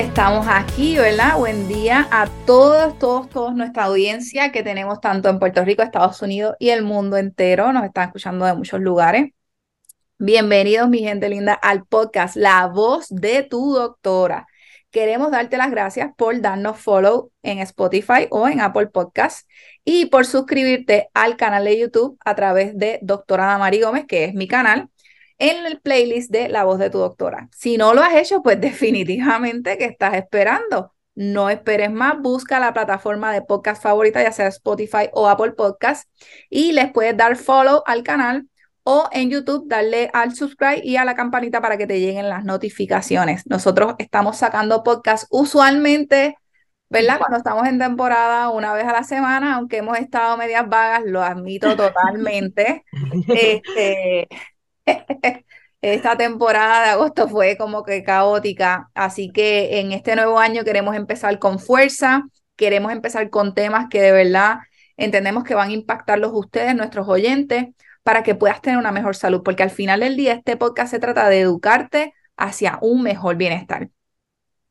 Estamos aquí, ¿verdad? Buen día a todos, todos, todos nuestra audiencia que tenemos tanto en Puerto Rico, Estados Unidos y el mundo entero. Nos están escuchando de muchos lugares. Bienvenidos, mi gente linda, al podcast La Voz de tu Doctora. Queremos darte las gracias por darnos follow en Spotify o en Apple Podcasts y por suscribirte al canal de YouTube a través de Doctora Damari Gómez, que es mi canal, en el playlist de La Voz de tu Doctora. Si no lo has hecho, pues definitivamente que estás esperando. No esperes más, busca la plataforma de podcast favorita, ya sea Spotify o Apple Podcasts, y les puedes dar follow al canal o en YouTube darle al subscribe y a la campanita para que te lleguen las notificaciones. Nosotros estamos sacando podcast usualmente, ¿verdad? Cuando estamos en temporada, una vez a la semana, aunque hemos estado medias vagas, lo admito totalmente. este, esta temporada de agosto fue como que caótica, así que en este nuevo año queremos empezar con fuerza, queremos empezar con temas que de verdad entendemos que van a impactarlos ustedes, nuestros oyentes para que puedas tener una mejor salud, porque al final del día este podcast se trata de educarte hacia un mejor bienestar.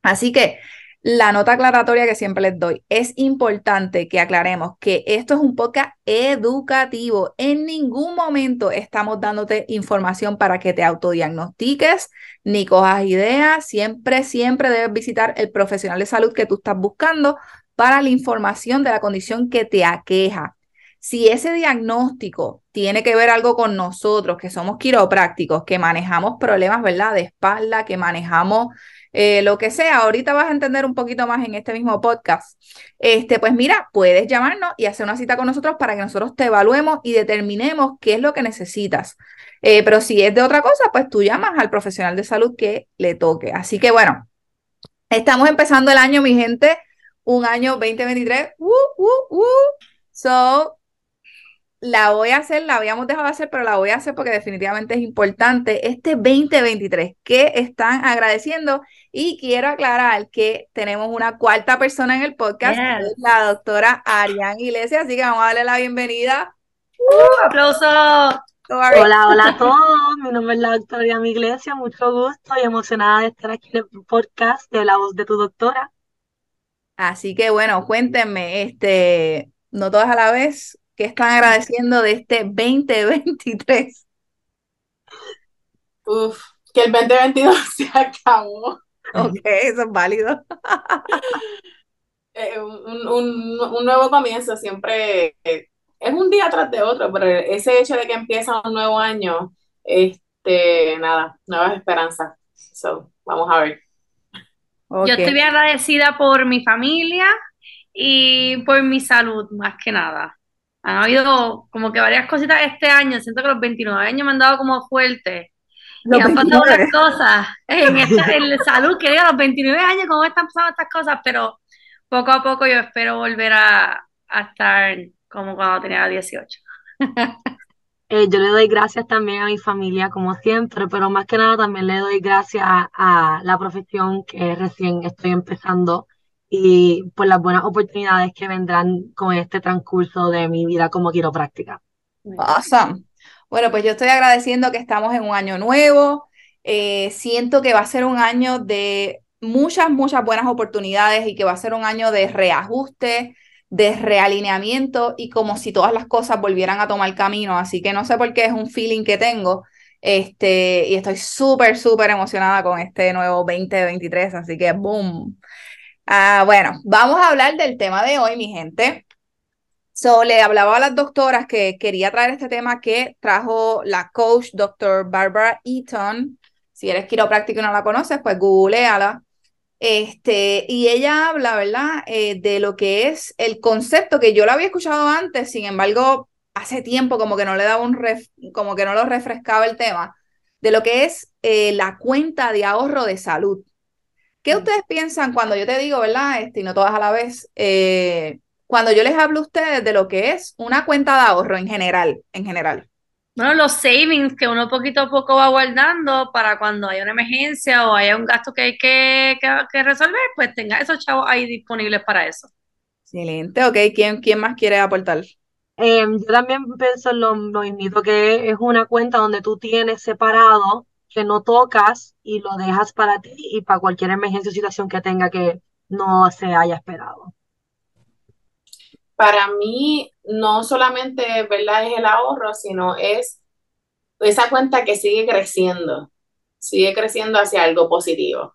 Así que la nota aclaratoria que siempre les doy, es importante que aclaremos que esto es un podcast educativo. En ningún momento estamos dándote información para que te autodiagnostiques ni cojas ideas. Siempre, siempre debes visitar el profesional de salud que tú estás buscando para la información de la condición que te aqueja. Si ese diagnóstico tiene que ver algo con nosotros, que somos quiroprácticos, que manejamos problemas, ¿verdad? De espalda, que manejamos eh, lo que sea, ahorita vas a entender un poquito más en este mismo podcast. Este, pues mira, puedes llamarnos y hacer una cita con nosotros para que nosotros te evaluemos y determinemos qué es lo que necesitas. Eh, pero si es de otra cosa, pues tú llamas al profesional de salud que le toque. Así que bueno, estamos empezando el año, mi gente, un año 2023. Uh, uh, uh. So, la voy a hacer, la habíamos dejado de hacer, pero la voy a hacer porque definitivamente es importante. Este 2023 que están agradeciendo y quiero aclarar que tenemos una cuarta persona en el podcast, la doctora Arián Iglesias, así que vamos a darle la bienvenida. ¡Uh! ¡Aplauso! Hola, hola a todos. Mi nombre es la doctora Arián Iglesias, mucho gusto y emocionada de estar aquí en el podcast de La Voz de tu Doctora. Así que bueno, cuéntenme, este, no todas a la vez, ¿Qué están agradeciendo de este 2023? Uf, que el 2022 se acabó. Ok, eso es válido. Eh, un, nuevo comienzo siempre es un día tras de otro, pero ese hecho de que empieza un nuevo año, este, nada, nuevas esperanzas. So, vamos a ver. Yo estoy bien agradecida por mi familia y por mi salud, más que nada han habido como que varias cositas este año. Siento que los 29 años me han dado como fuerte. y han pasado unas cosas en, esta, en salud, que los 29 años, cómo están pasando estas cosas, pero poco a poco yo espero volver a, estar como cuando tenía 18. Eh, yo le doy gracias también a mi familia, como siempre, pero más que nada también le doy gracias a la profesión que recién estoy empezando y por las buenas oportunidades que vendrán con este transcurso de mi vida como quiropráctica. Awesome. Bueno, pues yo estoy agradeciendo que estamos en un año nuevo. Eh, siento que va a ser un año de muchas, muchas buenas oportunidades y que va a ser un año de reajuste, de realineamiento y como si todas las cosas volvieran a tomar camino. Así que no sé por qué es un feeling que tengo. Este, y estoy súper, súper emocionada con este nuevo 2023. Así que, boom. Ah, bueno, vamos a hablar del tema de hoy, mi gente. So, le hablaba a las doctoras que quería traer este tema que trajo la coach doctor Barbara Eaton. Si eres quiropráctico y no la conoces, pues googleala. Este, y ella habla, ¿verdad?, eh, de lo que es el concepto que yo lo había escuchado antes, sin embargo, hace tiempo como que no le daba un como que no lo refrescaba el tema, de lo que es eh, la cuenta de ahorro de salud. ¿Qué ustedes piensan cuando yo te digo, verdad, este, y no todas a la vez, eh, cuando yo les hablo a ustedes de lo que es una cuenta de ahorro en general, en general? Bueno, los savings que uno poquito a poco va guardando para cuando haya una emergencia o haya un gasto que hay que, que, resolver, pues tenga esos chavos ahí disponibles para eso. Excelente, ok. ¿Quién, quién más quiere aportar? Em, yo también pienso en lo, lo mismo, que es una cuenta donde tú tienes separado que no tocas y lo dejas para ti y para cualquier emergencia o situación que tenga que no se haya esperado? Para mí, no solamente ¿verdad? es el ahorro, sino es esa cuenta que sigue creciendo, sigue creciendo hacia algo positivo.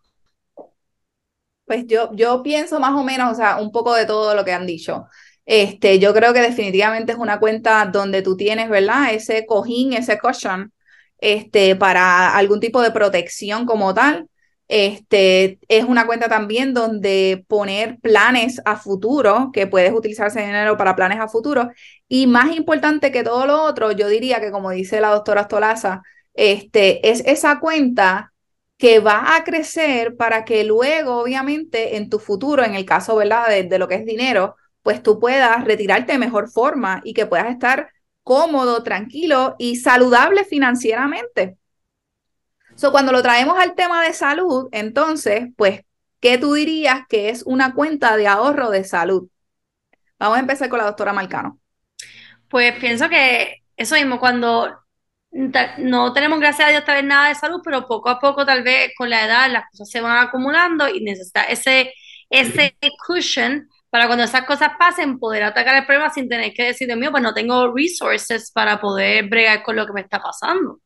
Pues yo, yo pienso más o menos, o sea, un poco de todo lo que han dicho. Este, yo creo que definitivamente es una cuenta donde tú tienes, ¿verdad? Ese cojín, ese cushion, este, para algún tipo de protección como tal. Este, es una cuenta también donde poner planes a futuro, que puedes utilizar ese dinero para planes a futuro. Y más importante que todo lo otro, yo diría que como dice la doctora Stolaza, este, es esa cuenta que va a crecer para que luego, obviamente, en tu futuro, en el caso, ¿verdad?, de lo que es dinero, pues tú puedas retirarte de mejor forma y que puedas estar cómodo, tranquilo y saludable financieramente. So, cuando lo traemos al tema de salud, entonces, pues, ¿qué tú dirías que es una cuenta de ahorro de salud? Vamos a empezar con la doctora Marcano. Pues pienso que eso mismo, cuando no tenemos, gracias a Dios, tal vez nada de salud, pero poco a poco, tal vez con la edad, las cosas se van acumulando y necesita ese, ese cushion para cuando esas cosas pasen, poder atacar el problema sin tener que decir, de mío, pues no tengo resources para poder bregar con lo que me está pasando.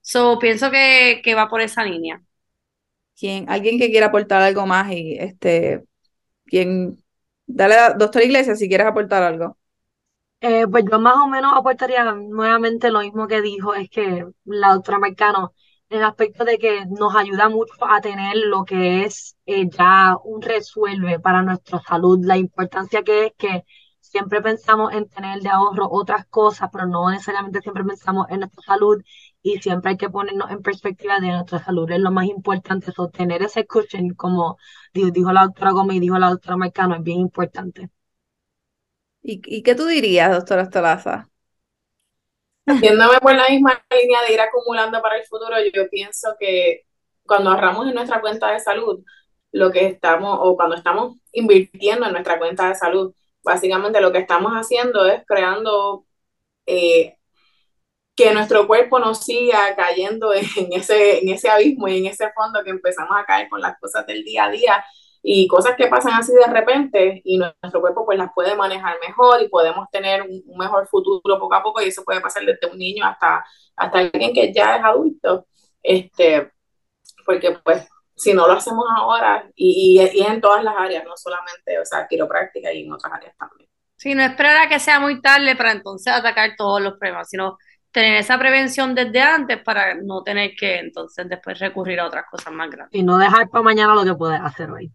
So, pienso que, que va por esa línea. ¿Quién, alguien que quiera aportar algo más y este, ¿quién? Dale, doctor Iglesias, si quieres aportar algo. Eh, pues yo más o menos aportaría nuevamente lo mismo que dijo, es que la doctora Marcano en el aspecto de que nos ayuda mucho a tener lo que es eh, ya un resuelve para nuestra salud, la importancia que es que siempre pensamos en tener de ahorro otras cosas, pero no necesariamente siempre pensamos en nuestra salud y siempre hay que ponernos en perspectiva de nuestra salud, es lo más importante, sostener ese cushion, como dijo la doctora Gómez y dijo la doctora Marcano, es bien importante. ¿Y, y qué tú dirías, doctora Stolaza? Haciéndome por la misma línea de ir acumulando para el futuro, yo pienso que cuando ahorramos en nuestra cuenta de salud, lo que estamos, o cuando estamos invirtiendo en nuestra cuenta de salud, básicamente lo que estamos haciendo es creando eh, que nuestro cuerpo no siga cayendo en ese, en ese abismo y en ese fondo que empezamos a caer con las cosas del día a día y cosas que pasan así de repente y nuestro cuerpo pues las puede manejar mejor y podemos tener un, mejor futuro poco a poco y eso puede pasar desde un niño hasta, hasta alguien que ya es adulto, este, porque pues si no lo hacemos ahora y, y, en todas las áreas, no solamente, o sea, quiropráctica y en otras áreas también. Sí, no esperar a que sea muy tarde para entonces atacar todos los problemas, sino tener esa prevención desde antes para no tener que entonces después recurrir a otras cosas más grandes. Y no dejar para mañana lo que puedes hacer hoy.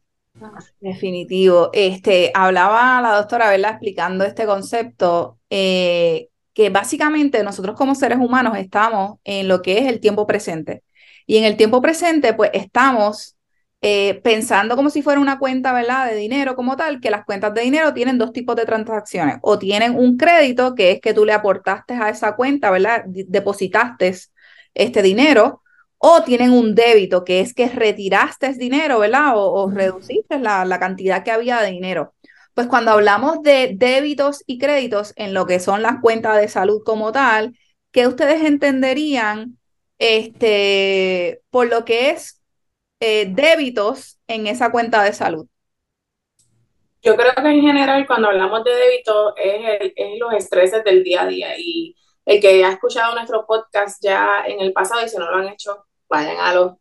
Definitivo. Este, hablaba la doctora, ¿verdad? Explicando este concepto, eh, que básicamente nosotros como seres humanos estamos en lo que es el tiempo presente. Y en el tiempo presente, pues estamos eh, pensando como si fuera una cuenta, ¿verdad? De dinero como tal, que las cuentas de dinero tienen dos tipos de transacciones. O tienen un crédito, que es que tú le aportaste a esa cuenta, ¿verdad? Depositaste este dinero o tienen un débito, que es que retiraste dinero, ¿verdad? O, reduciste la, la, cantidad que había de dinero. Pues cuando hablamos de débitos y créditos en lo que son las cuentas de salud como tal, ¿qué ustedes entenderían este, por lo que es eh, débitos en esa cuenta de salud? Yo creo que en general cuando hablamos de débito es, es los estreses del día a día y el que ha escuchado nuestro podcast ya en el pasado y si no lo han hecho, vayan a los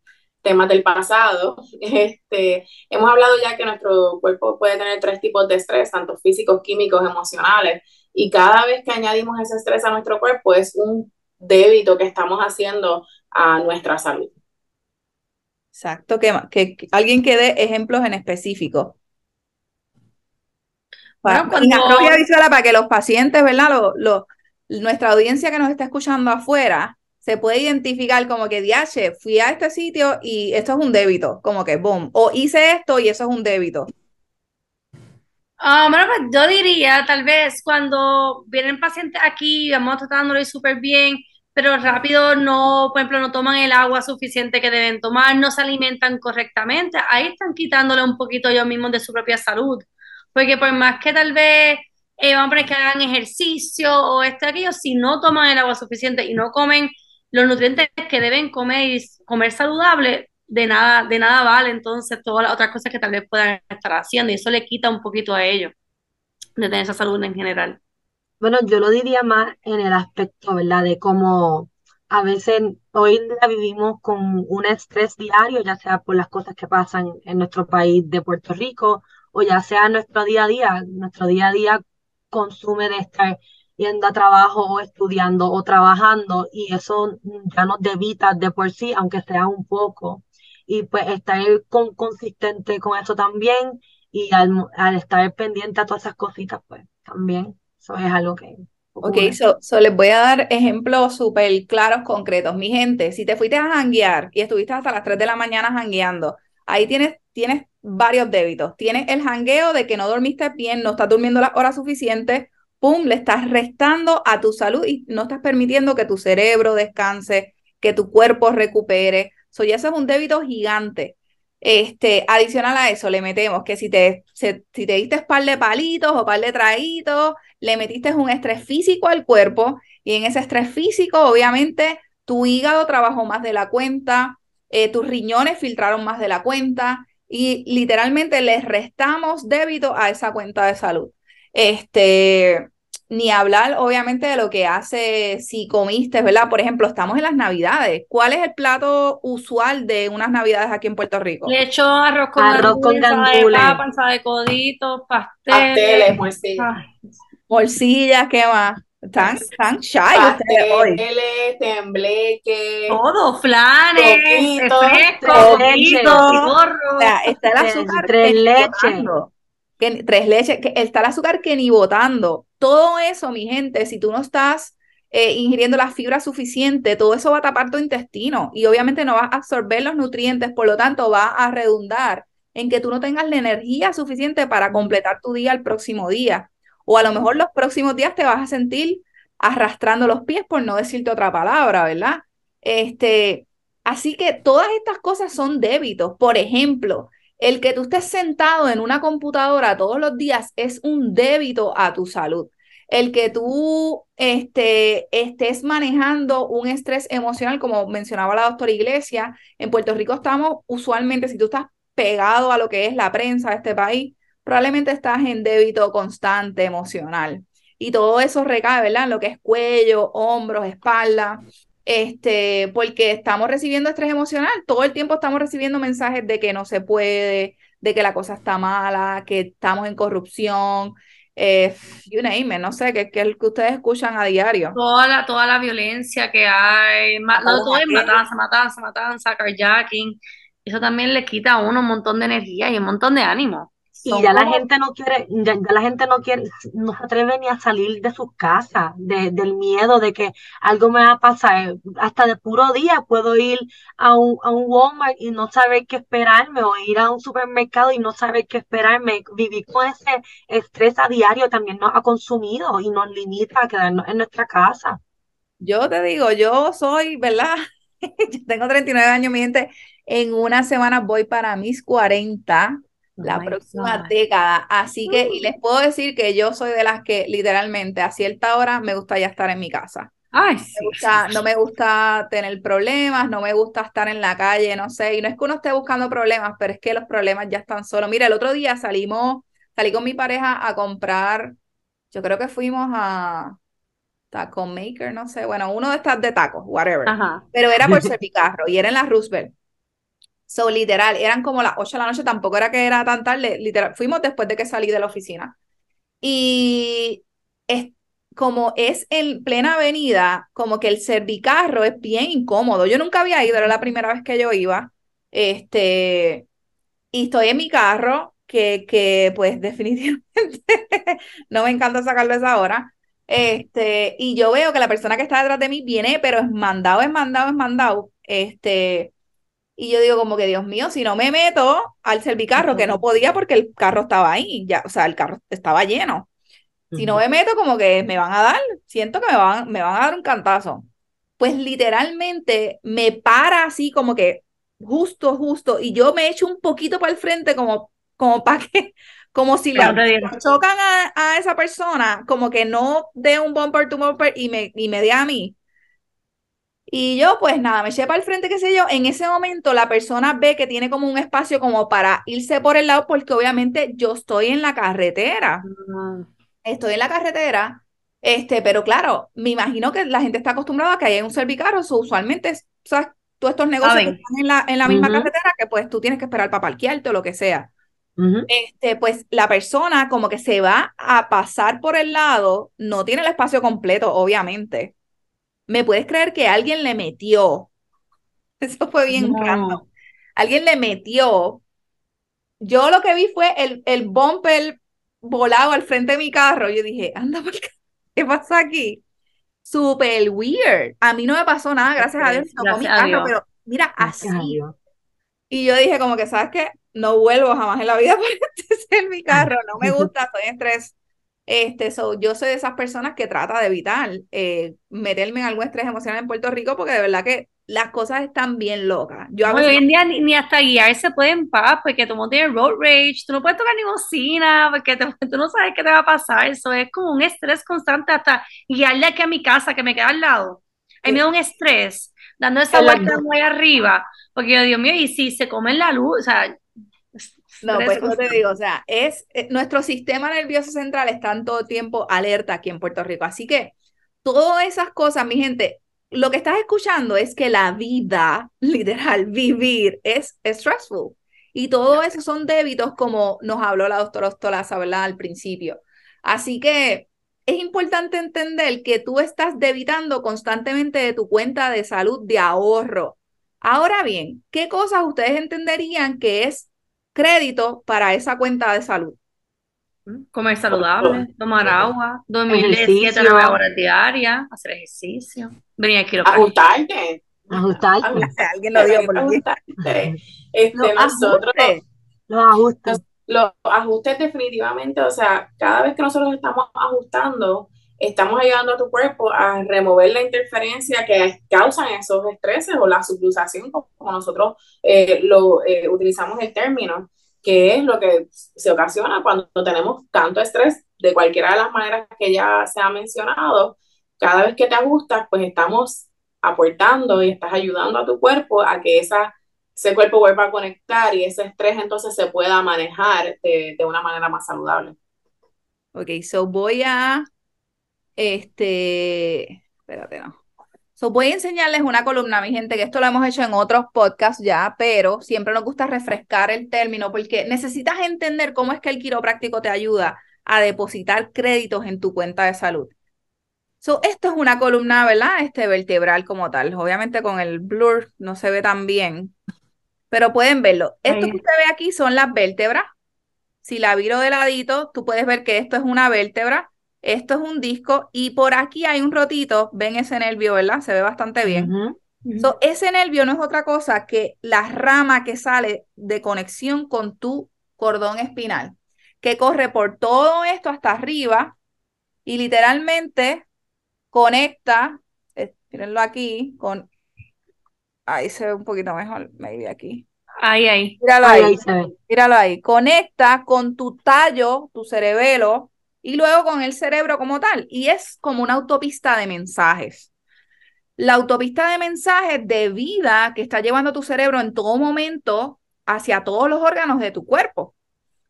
temas del pasado. Este, hemos hablado ya que nuestro cuerpo puede tener tres tipos de estrés, tanto físicos, químicos, emocionales, y cada vez que añadimos ese estrés a nuestro cuerpo es un débito que estamos haciendo a nuestra salud. Exacto, que, que alguien que dé ejemplos en específico. Para, para que los pacientes, ¿verdad? Lo, nuestra audiencia que nos está escuchando afuera, se puede identificar como que, diache, fui a este sitio y esto es un débito, como que, boom, o hice esto y eso es un débito. Ah, bueno, pues yo diría, tal vez cuando vienen pacientes aquí, vamos tratándolo súper bien, pero rápido no, por ejemplo, no toman el agua suficiente que deben tomar, no se alimentan correctamente, ahí están quitándole un poquito ellos mismos de su propia salud. Porque por más que tal vez eh, a poner que hagan ejercicio o esto aquello, si no toman el agua suficiente y no comen los nutrientes que deben comer y comer saludable, de nada, de nada vale entonces todas las otras cosas que tal vez puedan estar haciendo y eso le quita un poquito a ellos de tener esa salud en general. Bueno, yo lo diría más en el aspecto, ¿verdad? De cómo a veces hoy día vivimos con un estrés diario, ya sea por las cosas que pasan en nuestro país de Puerto Rico o ya sea nuestro día a día. Nuestro día a día consume de estar yendo a trabajo o estudiando o trabajando y eso ya nos debita de por sí, aunque sea un poco. Y pues estar con, consistente con eso también y al, al estar pendiente a todas esas cositas, pues también eso es algo que... Ok, so, les voy a dar ejemplos súper claros, concretos. Mi gente, si te fuiste a janguear y estuviste hasta las 3 de la mañana jangueando, ahí tienes, tienes varios débitos. Tienes el jangueo de que no dormiste bien, no estás durmiendo las horas suficientes, pum, le estás restando a tu salud y no estás permitiendo que tu cerebro descanse, que tu cuerpo recupere. So, ya es un débito gigante. Este, adicional a eso, le metemos que si te, si te diste par de palitos o par de traguitos, le metiste un estrés físico al cuerpo y en ese estrés físico, obviamente, tu hígado trabajó más de la cuenta, eh, tus riñones filtraron más de la cuenta y literalmente les restamos débito a esa cuenta de salud. Este, ni hablar obviamente de lo que hace si comiste, ¿verdad? Por ejemplo, estamos en las Navidades. ¿Cuál es el plato usual de unas Navidades aquí en Puerto Rico? Le echo arroz con arroz con gandules, panza de coditos, pasteles, morcillas. Morcillas, ¿qué más? Están, están shy ustedes hoy. tembleque. Todo, flanes, refresco, coquito, O sea, está el azúcar. Tres leches tres leches, que está el azúcar que ni botando. Todo eso, mi gente, si tú no estás eh, ingiriendo la fibra suficiente, todo eso va a tapar tu intestino y obviamente no vas a absorber los nutrientes, por lo tanto va a redundar en que tú no tengas la energía suficiente para completar tu día el próximo día. O a lo mejor los próximos días te vas a sentir arrastrando los pies, por no decirte otra palabra, ¿verdad? Este, así que todas estas cosas son débitos. Por ejemplo, el que tú estés sentado en una computadora todos los días es un débito a tu salud. El que tú este, estés manejando un estrés emocional, como mencionaba la doctora Iglesia, en Puerto Rico estamos usualmente, si tú estás pegado a lo que es la prensa de este país, probablemente estás en débito constante emocional. Y todo eso recae, ¿verdad? En lo que es cuello, hombros, espalda este, porque estamos recibiendo estrés emocional, todo el tiempo estamos recibiendo mensajes de que no se puede, de que la cosa está mala, que estamos en corrupción, eh, you name it, no sé, que, que, que ustedes escuchan a diario. Toda la, toda la violencia que hay, todo es matanza, matanza, matanza, carjacking, eso también le quita a uno un montón de energía y un montón de ánimo. Y ya la gente no quiere, ya, la gente no quiere, no se atreve ni a salir de sus casas, de, del miedo de que algo me va a pasar. Hasta de puro día puedo ir a un, a un Walmart y no saber qué esperarme, o ir a un supermercado y no saber qué esperarme. Vivir con ese estrés a diario también nos ha consumido y nos limita a quedarnos en nuestra casa. Yo te digo, yo soy, ¿verdad? yo tengo 39 años, mi gente. En una semana voy para mis 40 la oh próxima década. Así que, y les puedo decir que yo soy de las que literalmente a cierta hora me gusta ya estar en mi casa. Ay, no me gusta tener problemas, no me gusta estar en la calle, no sé, y no es que uno esté buscando problemas, pero es que los problemas ya están solos. Mira, el otro día salimos, salí con mi pareja a comprar, yo creo que fuimos a Taco Maker, no sé, bueno, uno de estas de tacos, whatever, pero era por carro y era en la Roosevelt. So, literal, eran como las 8 de la noche, tampoco era que era tan tarde, literal, fuimos después de que salí de la oficina. Y es, como es en plena avenida, como que el servicarro es bien incómodo. Yo nunca había ido, era la primera vez que yo iba. Este, y estoy en mi carro, que, que pues definitivamente no me encanta sacarlo a esa hora. Este, y yo veo que la persona que está detrás de mí viene, pero es mandado, es mandado, es mandado. Este, y yo digo como que, Dios mío, si no me meto al servicarro, que no podía porque el carro estaba ahí, ya, o sea, el carro estaba lleno. Si no me meto, como que me van a dar, siento que me van, me van a dar un cantazo. Pues literalmente me para así como que justo, justo, y yo me echo un poquito para el frente como, como para que, como si le chocan a, a, esa persona, como que no dé un bumper to bumper y me, y me dé a mí Y yo, pues nada, me eché para el frente, qué sé yo. En ese momento, la persona ve que tiene como un espacio como para irse por el lado, porque obviamente yo estoy en la carretera. Ah. Estoy en la carretera, este, pero claro, me imagino que la gente está acostumbrada a que haya un servicarro, usualmente, ¿sabes? Todos estos negocios que están en la, en la misma carretera, que pues tú tienes que esperar para parquearte o lo que sea. Este, pues la persona como que se va a pasar por el lado, no tiene el espacio completo, obviamente ¿Me puedes creer que alguien le metió? Eso fue bien raro. Alguien le metió. Yo lo que vi fue el, el bumper volado al frente de mi carro. Yo dije, anda, ¿qué pasa aquí? Super weird. A mí no me pasó nada, gracias a Dios. mi carro, pero mira, así. Y yo dije, como que, ¿sabes qué? No vuelvo jamás en la vida para ser mi carro. No me gusta, estoy en estrés. Este, so, yo soy de esas personas que trata de evitar eh, meterme en algún estrés emocional en Puerto Rico porque de verdad que las cosas están bien locas. Yo hoy en día ni, hasta guiar se puede en paz porque tú no tienes road rage, tú no puedes tocar ni bocina porque tú no sabes qué te va a pasar. Eso es como un estrés constante hasta guiarle aquí a mi casa que me queda al lado. A me da un estrés dando esa vuelta muy arriba porque yo, Dios mío, y si se come la luz, o sea, no, pues no te digo, o sea, es eh, nuestro sistema nervioso central está en todo tiempo alerta aquí en Puerto Rico. Así que todas esas cosas, mi gente, lo que estás escuchando es que la vida, literal, vivir es stressful. Y todo eso son débitos como nos habló la doctora Ostolaza, ¿verdad? Al principio. Así que es importante entender que tú estás debitando constantemente de tu cuenta de salud de ahorro. Ahora bien, ¿qué cosas ustedes entenderían que es crédito para esa cuenta de salud. Comer saludable, tomar agua, dormir de 7 a horas diarias, hacer ejercicio, venir aquí Ajustarte. Ajustarte. Alguien lo dio por aquí. Este, los nosotros, ajustes. Los ajustes. Los ajustes definitivamente, o sea, cada vez que nosotros estamos ajustando, estamos ayudando a tu cuerpo a remover la interferencia que causan esos estreses o la subluxación, como nosotros eh, lo eh, utilizamos el término, que es lo que se ocasiona cuando tenemos tanto estrés de cualquiera de las maneras que ya se ha mencionado. Cada vez que te ajustas, pues estamos aportando y estás ayudando a tu cuerpo a que esa, ese cuerpo vuelva a conectar y ese estrés entonces se pueda manejar de, de una manera más saludable. Ok, so voy a este, espérate, no. So, voy a enseñarles una columna, mi gente, que esto lo hemos hecho en otros podcasts ya, pero siempre nos gusta refrescar el término porque necesitas entender cómo es que el quiropráctico te ayuda a depositar créditos en tu cuenta de salud. So, esto es una columna, ¿verdad? Este vertebral como tal. Obviamente con el blur no se ve tan bien, pero pueden verlo. Esto que usted ve aquí son las vértebras. Si la viro de ladito, tú puedes ver que esto es una vértebra esto es un disco y por aquí hay un rotito, ven ese nervio, ¿verdad? Se ve bastante bien. ese nervio no es otra cosa que la rama que sale de conexión con tu cordón espinal, que corre por todo esto hasta arriba y literalmente conecta, eh, mírenlo aquí, con, ahí se ve un poquito mejor, maybe aquí. Ahí, ahí. Míralo ahí, míralo ahí. Conecta con tu tallo, tu cerebelo, y luego con el cerebro como tal. Y es como una autopista de mensajes. La autopista de mensajes de vida que está llevando tu cerebro en todo momento hacia todos los órganos de tu cuerpo.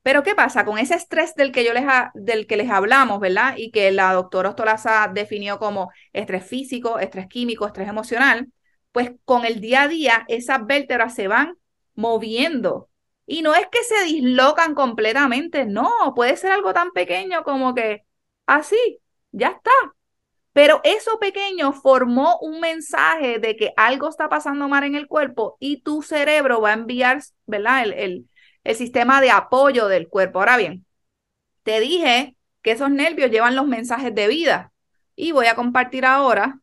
Pero ¿qué pasa con ese estrés del que yo les del que les hablamos, ¿verdad? Y que la doctora Ostolaza definió como estrés físico, estrés químico, estrés emocional, pues con el día a día esas vértebras se van moviendo y no es que se dislocan completamente, no, puede ser algo tan pequeño como que así, ya está. Pero eso pequeño formó un mensaje de que algo está pasando mal en el cuerpo y tu cerebro va a enviar, ¿verdad? El, el, el sistema de apoyo del cuerpo. Ahora bien, te dije que esos nervios llevan los mensajes de vida y voy a compartir ahora.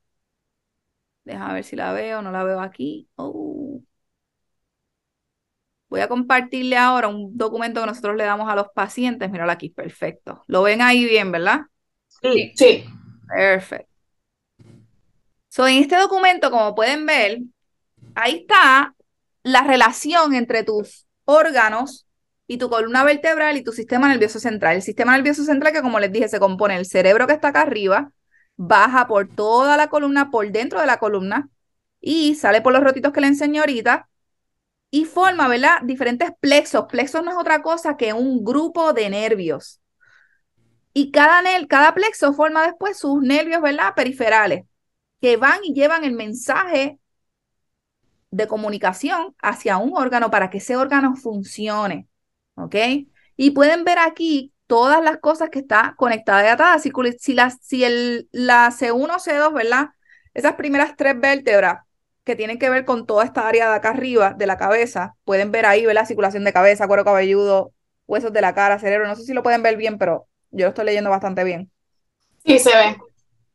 Déjame ver si la veo, no la veo aquí. Oh. Voy a compartirle ahora un documento que nosotros le damos a los pacientes. Míralo aquí, perfecto. Lo ven ahí bien, ¿verdad? Sí, sí. Perfecto. So, en este documento, como pueden ver, ahí está la relación entre tus órganos y tu columna vertebral y tu sistema nervioso central. El sistema nervioso central, que como les dije, se compone del cerebro que está acá arriba, baja por toda la columna, por dentro de la columna, y sale por los rotitos que le enseñé ahorita y forma, ¿verdad? Diferentes plexos. Plexos no es otra cosa que un grupo de nervios. Y cada, cada plexo forma después sus nervios, ¿verdad? Periferales, que van y llevan el mensaje de comunicación hacia un órgano para que ese órgano funcione. ¿Ok? Y pueden ver aquí todas las cosas que está conectadas y atadas. Si, si, si el, la C1 C2, ¿verdad? Esas primeras tres vértebras que tienen que ver con toda esta área de acá arriba de la cabeza, pueden ver ahí, ¿verdad? Circulación de cabeza, cuero cabelludo, huesos de la cara, cerebro. No sé si lo pueden ver bien, pero yo lo estoy leyendo bastante bien. Sí, se ve.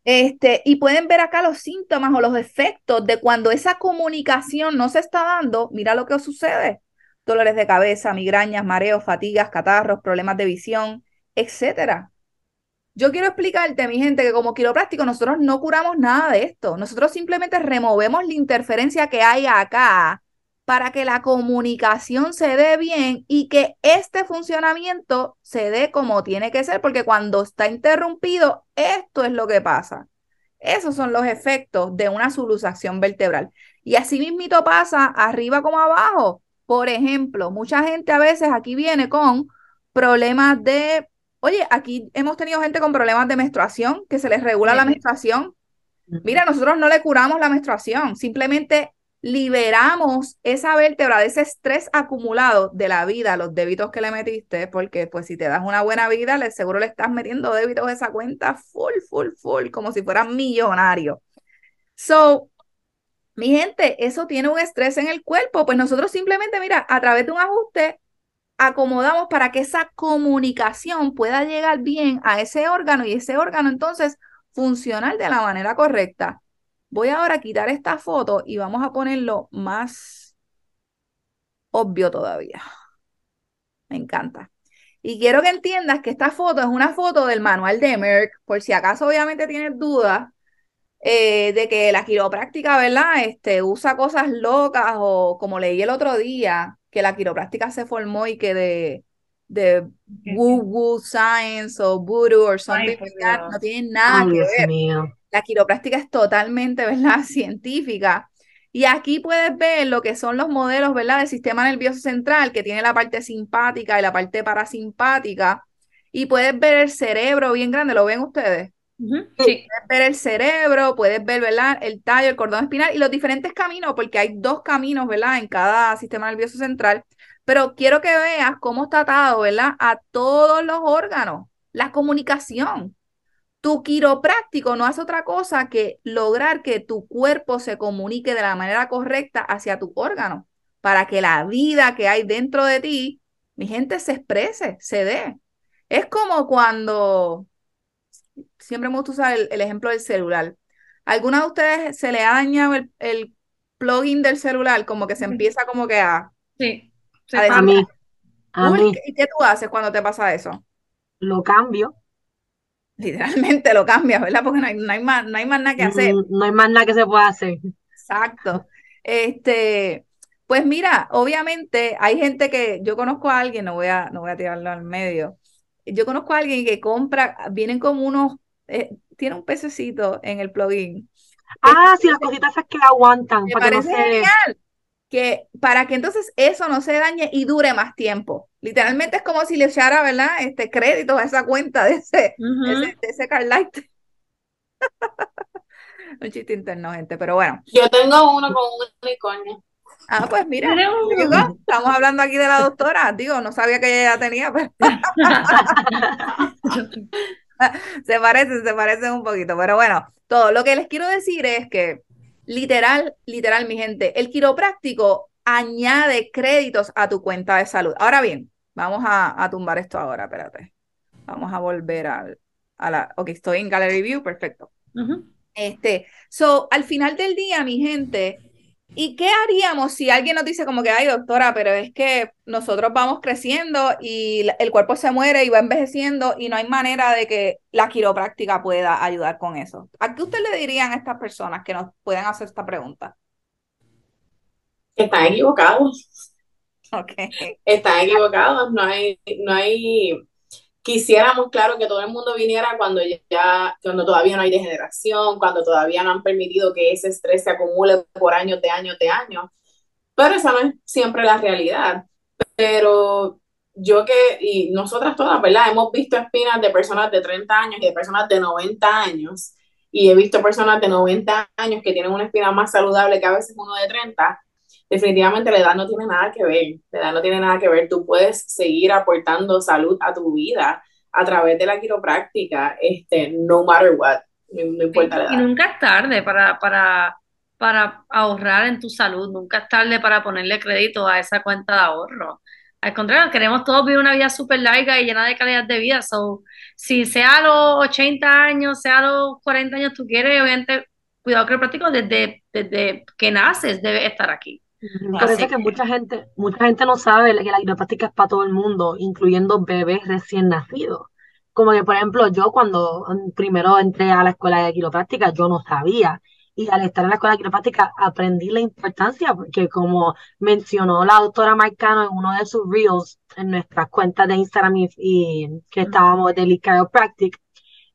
Este, y pueden ver acá los síntomas o los efectos de cuando esa comunicación no se está dando. Mira lo que sucede dolores de cabeza, migrañas, mareos, fatigas, catarros, problemas de visión, etcétera. Yo quiero explicarte, mi gente, que como quiropráctico nosotros no curamos nada de esto. Nosotros simplemente removemos la interferencia que hay acá para que la comunicación se dé bien y que este funcionamiento se dé como tiene que ser, porque cuando está interrumpido, esto es lo que pasa. Esos son los efectos de una subluxación vertebral. Y así mismito pasa arriba como abajo. Por ejemplo, mucha gente a veces aquí viene con problemas de, oye, aquí hemos tenido gente con problemas de menstruación, que se les regula la menstruación. Mira, nosotros no le curamos la menstruación, simplemente liberamos esa vértebra de ese estrés acumulado de la vida, los débitos que le metiste, porque pues si te das una buena vida, le, seguro le estás metiendo débitos a esa cuenta full, full, full, como si fueras millonario. So, mi gente, eso tiene un estrés en el cuerpo, pues nosotros simplemente, mira, a través de un ajuste, acomodamos para que esa comunicación pueda llegar bien a ese órgano y ese órgano entonces funcionar de la manera correcta. Voy ahora a quitar esta foto y vamos a ponerlo más obvio todavía. Me encanta. Y quiero que entiendas que esta foto es una foto del manual de Merck, por si acaso obviamente tienes dudas eh, de que la quiropráctica, ¿verdad? Este, usa cosas locas o como leí el otro día, que la quiropráctica se formó y que de, de woo woo science o voodoo or something no tiene nada que ver. La quiropráctica es totalmente, ¿verdad? Científica. Y aquí puedes ver lo que son los modelos, ¿verdad? Del sistema nervioso central, que tiene la parte simpática y la parte parasimpática. Y puedes ver el cerebro bien grande, ¿lo ven ustedes? Puedes ver el cerebro, puedes ver, ¿verdad? El tallo, el cordón espinal y los diferentes caminos, porque hay dos caminos, ¿verdad? En cada sistema nervioso central. Pero quiero que veas cómo está atado, ¿verdad? A todos los órganos. La comunicación. Tu quiropráctico no hace otra cosa que lograr que tu cuerpo se comunique de la manera correcta hacia tu órgano, para que la vida que hay dentro de ti, mi gente, se exprese, se dé. Es como cuando siempre me gusta usar el, ejemplo del celular. ¿Alguna de ustedes se le ha dañado el, plugin del celular? Como que se empieza como que a... Sí. A, mí. ¿Y qué tú haces cuando te pasa eso? Lo cambio. Literalmente lo cambias, ¿verdad? Porque no hay, no hay, más, no hay más nada que hacer. No, no hay más nada que se pueda hacer. Exacto. Este, pues mira, obviamente hay gente que yo conozco a alguien, no voy a, no voy a tirarlo al medio. Yo conozco a alguien que compra, vienen como unos eh, tiene un pececito en el plugin. Ah, sí, las cositas esas que aguantan. Me parece genial. Que para que entonces eso no se dañe y dure más tiempo. Literalmente es como si le echara, ¿verdad? Este crédito a esa cuenta de ese, de ese Carlight. un chiste interno, gente, pero bueno. Yo tengo uno con un unicornio. Ah, pues mira, estamos hablando aquí de la doctora. Digo, no sabía que ella ya tenía. Pero... se parecen, se parecen un poquito, pero bueno, todo lo que les quiero decir es que literal, literal, mi gente, el quiropráctico añade créditos a tu cuenta de salud. Ahora bien, vamos a, tumbar esto ahora, espérate. Vamos a volver al, a la, ok, estoy en Gallery View, perfecto. Este, so, al final del día, mi gente, ¿Y qué haríamos si alguien nos dice como que, ay, doctora, pero es que nosotros vamos creciendo y el cuerpo se muere y va envejeciendo y no hay manera de que la quiropráctica pueda ayudar con eso? ¿A qué usted le dirían a estas personas que nos pueden hacer esta pregunta? Están equivocados. Ok. Están equivocados. No hay, no hay, quisiéramos, claro, que todo el mundo viniera cuando ya, cuando todavía no hay degeneración, cuando todavía no han permitido que ese estrés se acumule por años de años de años, pero esa no es siempre la realidad. Pero yo que, y nosotras todas, ¿verdad? Hemos visto espinas de personas de 30 años y de personas de 90 años, y he visto personas de 90 años que tienen una espina más saludable que a veces uno de 30, definitivamente la edad no tiene nada que ver, la edad no tiene nada que ver, tú puedes seguir aportando salud a tu vida a través de la quiropráctica, este, no matter what, no, importa la edad. Y nunca es tarde para, para, para ahorrar en tu salud, nunca es tarde para ponerle crédito a esa cuenta de ahorro. Al contrario, queremos todos vivir una vida súper larga y llena de calidad de vida. So, si sea a los 80 años, sea a los 40 años, tú quieres, obviamente, cuidado quiropráctico desde, desde que naces debe estar aquí. Por eso que mucha gente, mucha gente no sabe que la quiropráctica es para todo el mundo, incluyendo bebés recién nacidos. Como que, por ejemplo, yo cuando primero entré a la escuela de quiropráctica, yo no sabía. Y al estar en la escuela de quiropráctica aprendí la importancia, porque como mencionó la doctora Marcano en uno de sus reels en nuestras cuentas de Instagram y, que estábamos de Chiropractic,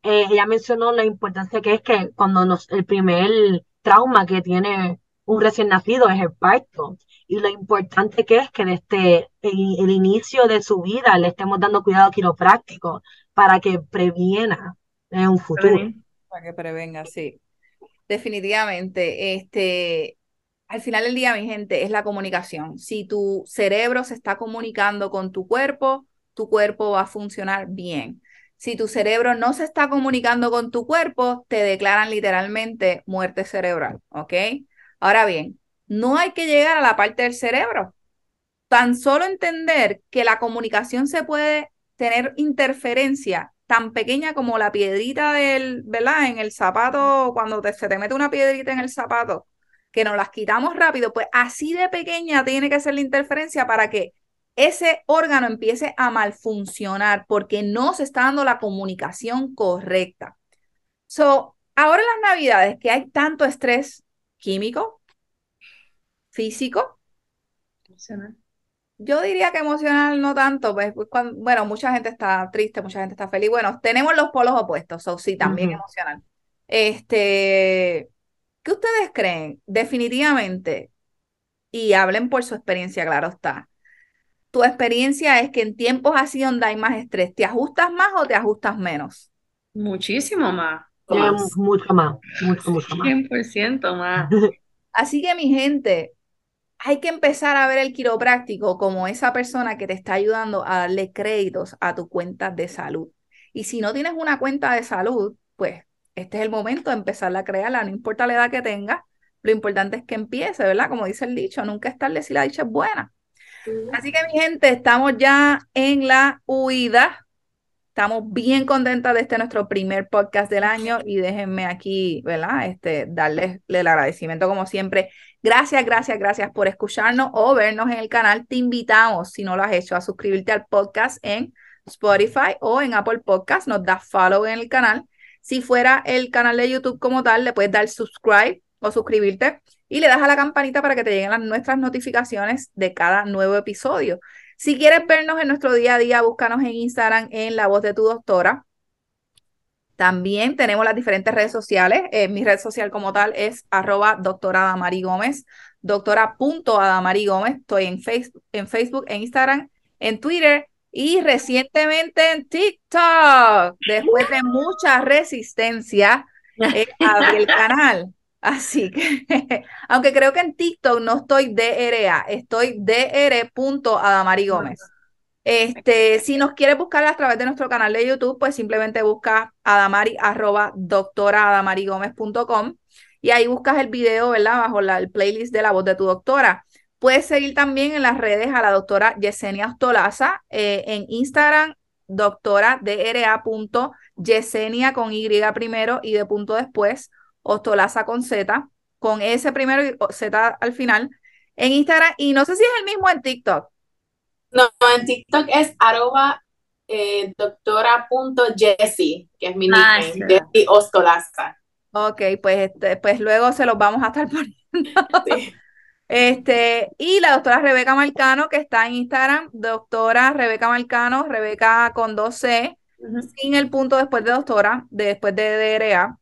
eh, ella mencionó la importancia que es que cuando nos, el primer trauma que tiene un recién nacido es el parto y lo importante que es que desde el, inicio de su vida le estemos dando cuidado quiropráctico para que previena en un futuro. Para que prevenga, sí. Definitivamente, este, al final del día, mi gente, es la comunicación. Si tu cerebro se está comunicando con tu cuerpo, tu cuerpo va a funcionar bien. Si tu cerebro no se está comunicando con tu cuerpo, te declaran literalmente muerte cerebral, ¿ok? Ahora bien, no hay que llegar a la parte del cerebro. Tan solo entender que la comunicación se puede tener interferencia tan pequeña como la piedrita del, ¿verdad? En el zapato, cuando se te mete una piedrita en el zapato, que nos las quitamos rápido, pues así de pequeña tiene que ser la interferencia para que ese órgano empiece a malfuncionar porque no se está dando la comunicación correcta. So, ahora en las navidades que hay tanto estrés químico, físico, emocional. Yo diría que emocional no tanto, pues, pues bueno, mucha gente está triste, mucha gente está feliz. Bueno, tenemos los polos opuestos, o sí, también emocional. Este, ¿qué ustedes creen? Definitivamente, y hablen por su experiencia, claro está. Tu experiencia es que en tiempos así donde hay más estrés, ¿te ajustas más o te ajustas menos? Muchísimo más. Mucho más, mucho, mucho más. 100% más. Así que mi gente, hay que empezar a ver el quiropráctico como esa persona que te está ayudando a darle créditos a tu cuenta de salud. Y si no tienes una cuenta de salud, pues este es el momento de empezar a crearla, no importa la edad que tengas, lo importante es que empiece, ¿verdad? Como dice el dicho, nunca es tarde si la dicha es buena. Así que mi gente, estamos ya en la huida Estamos bien contentas de este nuestro primer podcast del año y déjenme aquí, ¿verdad? Este, darles el agradecimiento como siempre. Gracias, gracias, gracias por escucharnos o vernos en el canal. Te invitamos, si no lo has hecho, a suscribirte al podcast en Spotify o en Apple Podcast. Nos das follow en el canal. Si fuera el canal de YouTube como tal, le puedes dar subscribe o suscribirte y le das a la campanita para que te lleguen las, nuestras notificaciones de cada nuevo episodio. Si quieres vernos en nuestro día a día, búscanos en Instagram en La Voz de tu Doctora. También tenemos las diferentes redes sociales. Eh, mi red social como tal es arroba doctora Adamari Gómez, doctora.adamari Gómez. Estoy en Facebook, en Facebook, en Instagram, en Twitter y recientemente en TikTok. Después de mucha resistencia, eh, abrí el canal. Así que, aunque creo que en TikTok no estoy DRA, estoy dr.adamari Gómez. Este, si nos quieres buscar a través de nuestro canal de YouTube, pues simplemente busca adamari, arroba y ahí buscas el video, ¿verdad? Bajo la, el playlist de la voz de tu doctora. Puedes seguir también en las redes a la doctora Yesenia Ostolaza, eh, en Instagram, doctora Yesenia con Y primero y de punto después, Ostolaza con Z, con S primero y Z al final, en Instagram. Y no sé si es el mismo en TikTok. No, en TikTok es arroba eh, doctora.jessie, que es mi ah, nickname, Jessie Ostolaza. Ok, pues, este, pues luego se los vamos a estar poniendo. Este, y la doctora Rebeca Marcano, que está en Instagram, doctora Rebeca Marcano, Rebeca con dos C, sin el punto después de doctora, después de DRA.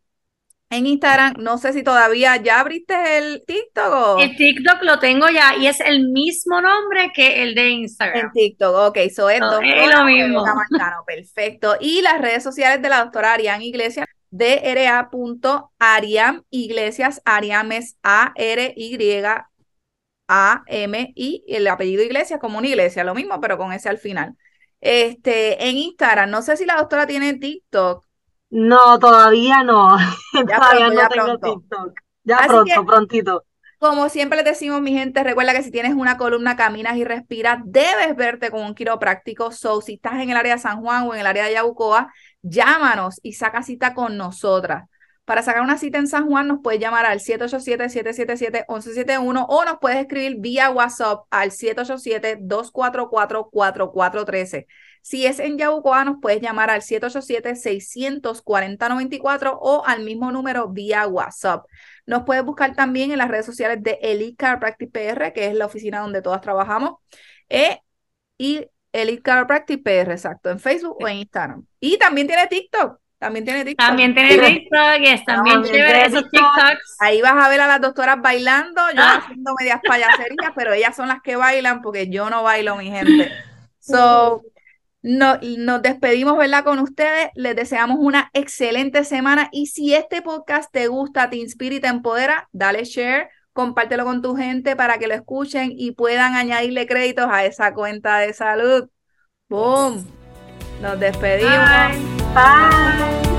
En Instagram, no sé si todavía ya abriste el TikTok. El TikTok lo tengo ya y es el mismo nombre que el de Instagram. En TikTok, ok, eso es, lo mismo. Marcano, perfecto. Y las redes sociales de la doctora Arián Iglesias, dra.ariam Iglesias, Ariam es A-R-Y a-M y el apellido Iglesia como una iglesia, lo mismo, pero con ese al final. Este, en Instagram, no sé si la doctora tiene TikTok. No, todavía no. todavía no tengo TikTok. Ya pronto, prontito. Como siempre les decimos, mi gente, recuerda que si tienes una columna, caminas y respiras, debes verte con un quiropráctico. So, si estás en el área de San Juan o en el área de Yabucoa, llámanos y saca cita con nosotras. Para sacar una cita en San Juan nos puedes llamar al 787-777-1171 o nos puedes escribir vía WhatsApp al 787-244-4413. Si es en Yabucoa nos puedes llamar al 787-640-94 o al mismo número vía WhatsApp. Nos puedes buscar también en las redes sociales de Elite Chiropractic PR, que es la oficina donde todas trabajamos, eh, y Elite Chiropractic PR, exacto, en Facebook o en Instagram. Y también tiene TikTok. También tiene TikTok. También tiene TikTok y es también chévere esos TikToks. Ahí vas a ver a las doctoras bailando, yo ah. haciendo medias payaserías, pero ellas son las que bailan porque yo no bailo, mi gente. So, no, nos despedimos, ¿verdad? Con ustedes. Les deseamos una excelente semana y si este podcast te gusta, te inspira y te empodera, dale share, compártelo con tu gente para que lo escuchen y puedan añadirle créditos a esa cuenta de salud. ¡Boom! Nos despedimos. Bye.